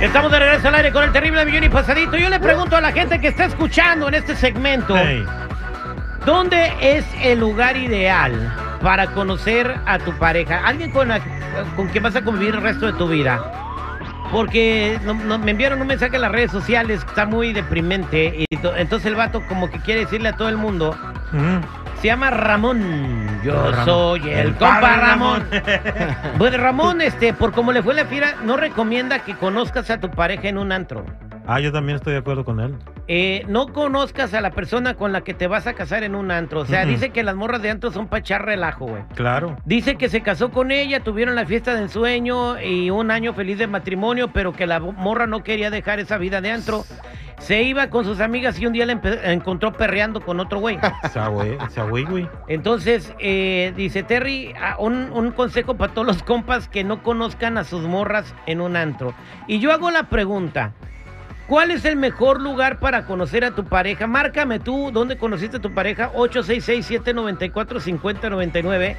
Estamos de regreso al aire con el terrible millón y pasadito. Yo le pregunto a la gente que está escuchando en este segmento, Hey. ¿dónde es el lugar ideal para conocer a tu pareja? Alguien con, la- con quien vas a convivir el resto de tu vida. Porque no- no- me enviaron un mensaje en las redes sociales que está muy deprimente. Y to- entonces el vato como que quiere decirle a todo el mundo, Ujú. Se llama Ramón. Yo Ramón. soy el, El compa Ramón. Ramón. Pues Ramón, este, por como le fue la fiera, no recomienda que conozcas a tu pareja en un antro. Ah, yo también estoy de acuerdo con él. Eh, no conozcas a la persona con la que te vas a casar en un antro. O sea, dice que las morras de antro son para echar relajo, güey. Claro. Dice que se casó con ella, tuvieron la fiesta de ensueño y un año feliz de matrimonio, pero que la morra no quería dejar esa vida de antro. Se iba con sus amigas y un día la encontró perreando con otro güey. Esa güey, esa güey, güey. Entonces, eh, dice Terry, un, un consejo para todos los compas que no conozcan a sus morras en un antro. Y yo hago la pregunta, ¿cuál es el mejor lugar para conocer a tu pareja? Márcame tú, ¿dónde conociste a tu pareja? 866-794-5099.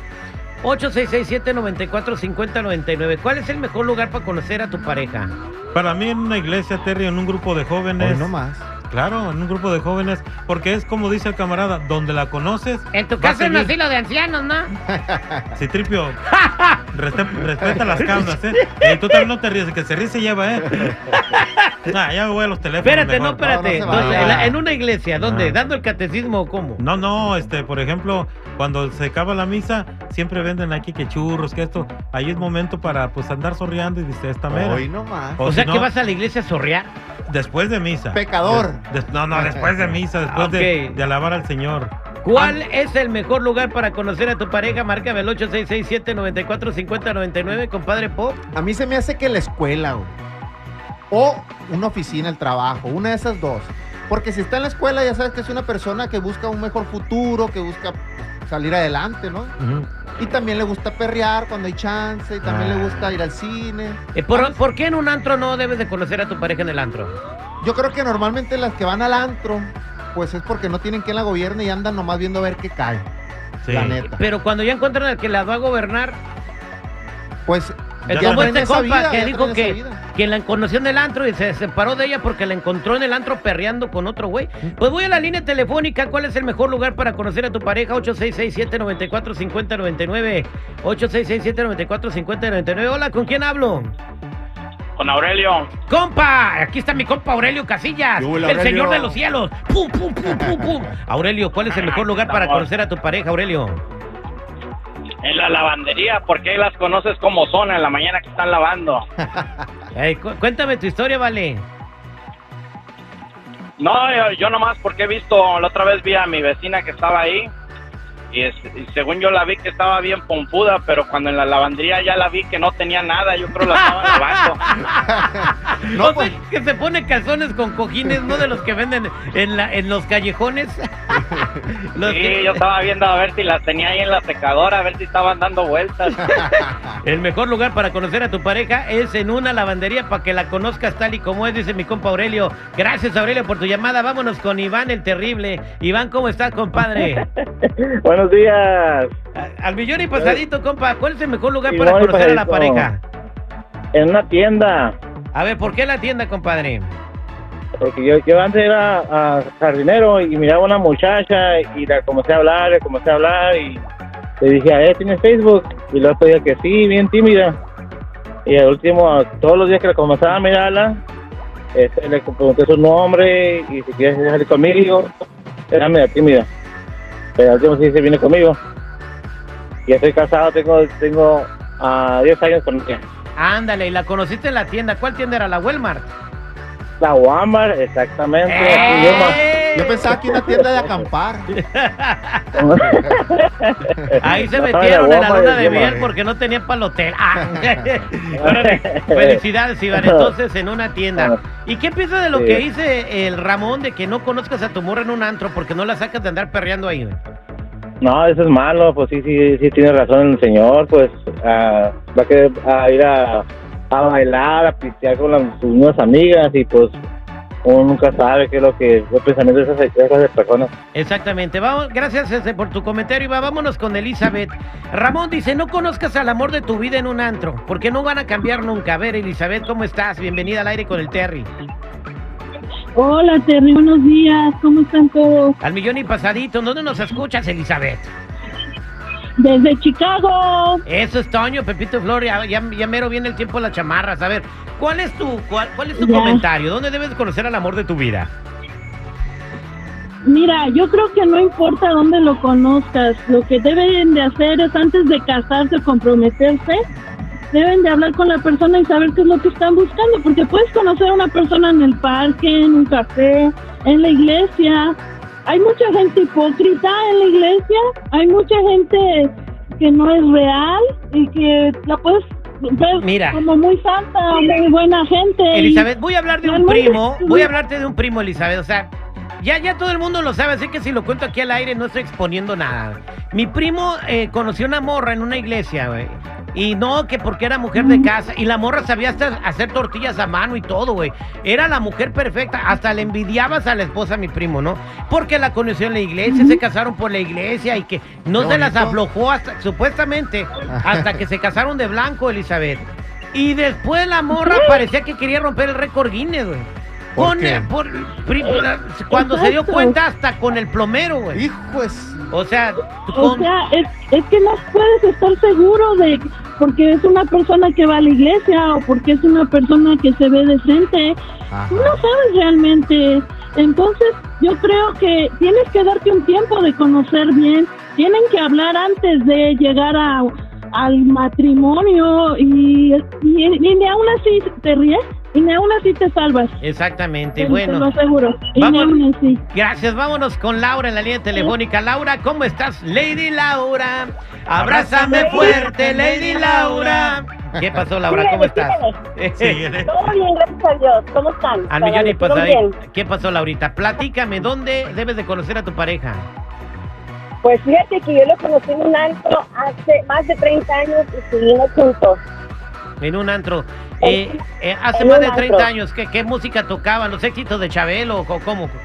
866-794-5099. ¿Cuál es el mejor lugar para conocer a tu pareja? Para mí en una iglesia, Terry, en un grupo de jóvenes. Hoy no más. Claro, en un grupo de jóvenes. Porque es como dice el camarada, donde la conoces. En tu casa en un asilo de ancianos, ¿no? Citripio, respe- respeta las cabras, ¿eh? Y tú también no te ríes, el que se ríe se lleva, ¿eh? Ah, ya me voy a los teléfonos. Espérate, no, espérate. No, no se Entonces, en, la- en una iglesia, ¿dónde? Ah. ¿Dando el catecismo o cómo? No, no, este, por ejemplo, cuando se acaba la misa, siempre venden aquí que churros, que esto. Ahí es momento para, pues, andar sorreando y dice esta mera. Hoy no más. O O si sea no, que vas a la iglesia a sorrear. Después de misa. Pecador. Des- des- no, no, después de misa, después de alabar al Señor. ¿Cuál es el mejor lugar para conocer a tu pareja? Márcame el 8667-945099, compadre Pop. A mí se me hace que la escuela, güey. O una oficina, el trabajo. Una de esas dos. Porque si está en la escuela, ya sabes que es una persona que busca un mejor futuro, que busca salir adelante, ¿no? Y también le gusta perrear cuando hay chance. Y también Ah. le gusta ir al cine. Eh, ¿por, por qué en un antro no debes de conocer a tu pareja en el antro? Yo creo que normalmente las que van al antro, pues es porque no tienen quien la gobierne y andan nomás viendo a ver qué cae. Sí. La neta. Pero cuando ya encuentran al que la va a gobernar, Pues es Ya como este compa vida, que dijo que, que la conoció en el antro y se separó de ella porque la encontró en el antro perreando con otro güey. Pues voy a la línea telefónica. ¿Cuál es el mejor lugar para conocer a tu pareja? 8667-945099. 8667-945099. Hola, ¿con quién hablo? Con Aurelio. ¡Compa! Aquí está mi compa Aurelio Casillas, ¿Qué hubo, el Aurelio? señor de los cielos. ¡Pum, pum, pum, pum, pum! Aurelio, ¿cuál es el mejor lugar para conocer a tu pareja, Aurelio? En la lavandería, porque ahí las conoces como son en la mañana que están lavando. Cu- cuéntame tu historia, vale. No, yo, yo nomás porque he visto, la otra vez vi a mi vecina que estaba ahí. Y, es- y según yo la vi que estaba bien pompuda, pero cuando en la lavandería ya la vi que no tenía nada, yo creo la estaba lavando. No, o sea, pues- que se pone calzones con cojines, no de los que venden en, la, en los callejones. Los Sí, que- yo estaba viendo a ver si las tenía ahí en la secadora, a ver si estaban dando vueltas. El mejor lugar para conocer a tu pareja es en una lavandería para que la conozcas tal y como es, dice mi compa Aurelio. Gracias, Aurelio, por tu llamada. Vámonos con Iván el Terrible. Iván, ¿cómo estás, compadre? Buenos días. A- Al millón y pasadito, compa. ¿Cuál es el mejor lugar para conocer a la pareja? En una tienda. A ver, ¿por qué la tienda, compadre? Porque yo, yo antes era ah, jardinero y miraba a una muchacha y la comencé a hablar, le comencé a hablar y le dije, ¿eh, ¿tienes Facebook? Y luego dije que sí, bien tímida. Y al último, todos los días que la comenzaba a mirarla, este, le pregunté su nombre y si quieres salir conmigo. Era media tímida. Pero al último sí se viene conmigo. Y estoy casado, tengo, tengo ah, 10 años con ella. Ándale, y la conociste en la tienda. ¿Cuál tienda era? ¿La Walmart? La Walmart, exactamente. ¡Eh! Yo pensaba que una tienda de acampar. Ahí se No, metieron en la luna de miel porque no tenían para el hotel. Ah. Felicidades, Iván. Entonces, en una tienda. ¿Y qué piensas de lo Sí. que dice el Ramón de que no conozcas a tu morra en un antro porque no la sacas de andar perreando ahí? No, eso es malo, pues sí, sí, sí tiene razón el señor, pues ah, va a querer a ir a, a bailar, a pistear con las, sus nuevas amigas y pues uno nunca sabe qué es lo que los pensamientos de esas, de esas personas. Exactamente. Vamos, gracias ese, por tu comentario. Iba, vámonos con Elizabeth. Ramón dice, no conozcas al amor de tu vida en un antro, porque no van a cambiar nunca. A ver, Elizabeth, ¿cómo estás? Bienvenida al aire con el Terry. Hola Terry, buenos días, ¿cómo están todos? Al millón y pasadito. ¿Dónde nos escuchas, Elizabeth? Desde Chicago. Eso es Toño, Pepito Flor, ya, ya, ya mero viene el tiempo de las chamarras. A ver, ¿cuál es tu, cuál, cuál es tu Ya. comentario? ¿Dónde debes conocer al amor de tu vida? Mira, yo creo que no importa dónde lo conozcas, lo que deben de hacer es antes de casarse o comprometerse, deben de hablar con la persona y saber qué es lo que están buscando, porque puedes conocer a una persona en el parque, en un café, en la iglesia. Hay mucha gente hipócrita en la iglesia, hay mucha gente que no es real y que la puedes ver Mira. como muy santa, muy buena gente. Elizabeth, voy a hablar de un primo, voy a hablarte de un primo, Elizabeth, o sea, ya, ya todo el mundo lo sabe, así que si lo cuento aquí al aire no estoy exponiendo nada. Mi primo eh, conoció una morra en una iglesia, güey, y no que porque era mujer de casa, y la morra sabía hasta hacer tortillas a mano y todo, güey. Era la mujer perfecta, hasta le envidiabas a la esposa, mi primo, ¿no? Porque la conoció en la iglesia, se casaron por la iglesia y que no se las aflojó hasta, supuestamente, hasta que se casaron de blanco, Elizabeth. Y después la morra parecía que quería romper el récord Guinness, güey. ¿Por Con qué? por- cuando se dio cuenta hasta con el plomero, güey. Hijo es... O sea, O sea, es, es que no puedes estar seguro de porque es una persona que va a la iglesia o porque es una persona que se ve decente. Ajá. No sabes realmente. Entonces, yo creo que tienes que darte un tiempo de conocer bien. Tienen que hablar antes de llegar a, al matrimonio y, y, y ni aún así te ríes y ni aún así te salvas. exactamente. Te- Te Bueno, lo aseguro. Y ni Vamos. aún así. gracias. Vámonos con Laura en la línea telefónica. Laura, ¿cómo estás? Lady Laura. Abrázame fuerte, Lady Laura. ¿Qué pasó, Laura? ¿Cómo estás? Todo bien, gracias a Dios. ¿Cómo están? Al millón y ¿Todo pasadito. bien? ¿Qué pasó, Laurita? Platícame, ¿dónde debes de conocer a tu pareja? Pues fíjate que yo lo conocí en un antro hace más de 30 años y seguimos juntos. En un antro. Eh, eh, hace más de 30 antro. años, ¿qué, qué música tocaban? ¿Los éxitos de Chabelo o cómo?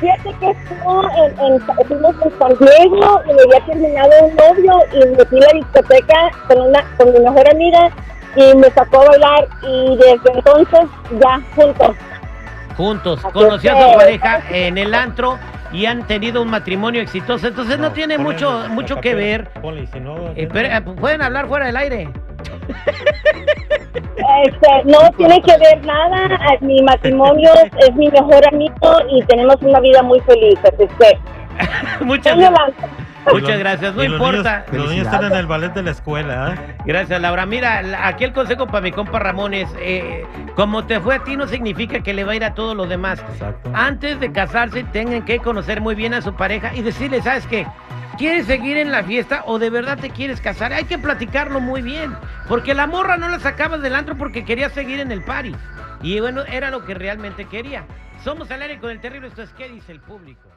Fíjate que estuvo en, en, fuimos en San Diego y me había terminado un novio y me fui a la discoteca con, una, con mi mejor amiga y me sacó a bailar y desde entonces ya juntos. Juntos. Así Conoció a su pareja en el antro y han tenido un matrimonio exitoso. Entonces no, tiene ponle mucho, mucho papel, que ver. ponle, si no, Eh, pero, eh, pueden hablar fuera del aire. Este, no tiene que ver nada, mi matrimonio es mi mejor amigo y tenemos una vida muy feliz. Así es que, Muchas, y muchas gracias. No y los importa. niños- los niños están en el ballet de la escuela, ¿eh? Gracias, Laura. Mira, aquí el consejo para mi compa Ramón es, eh, como te fue a ti no significa que le va a ir a todos los demás. Exacto. Antes de casarse, tengan que conocer muy bien a su pareja y decirle, ¿sabes qué? ¿Quieres seguir en la fiesta o de verdad te quieres casar? Hay que platicarlo muy bien, porque la morra no la sacabas del antro porque quería seguir en el party. Y bueno, era lo que realmente quería. Somos al aire con el terrible, esto es ¿Qué dice el público?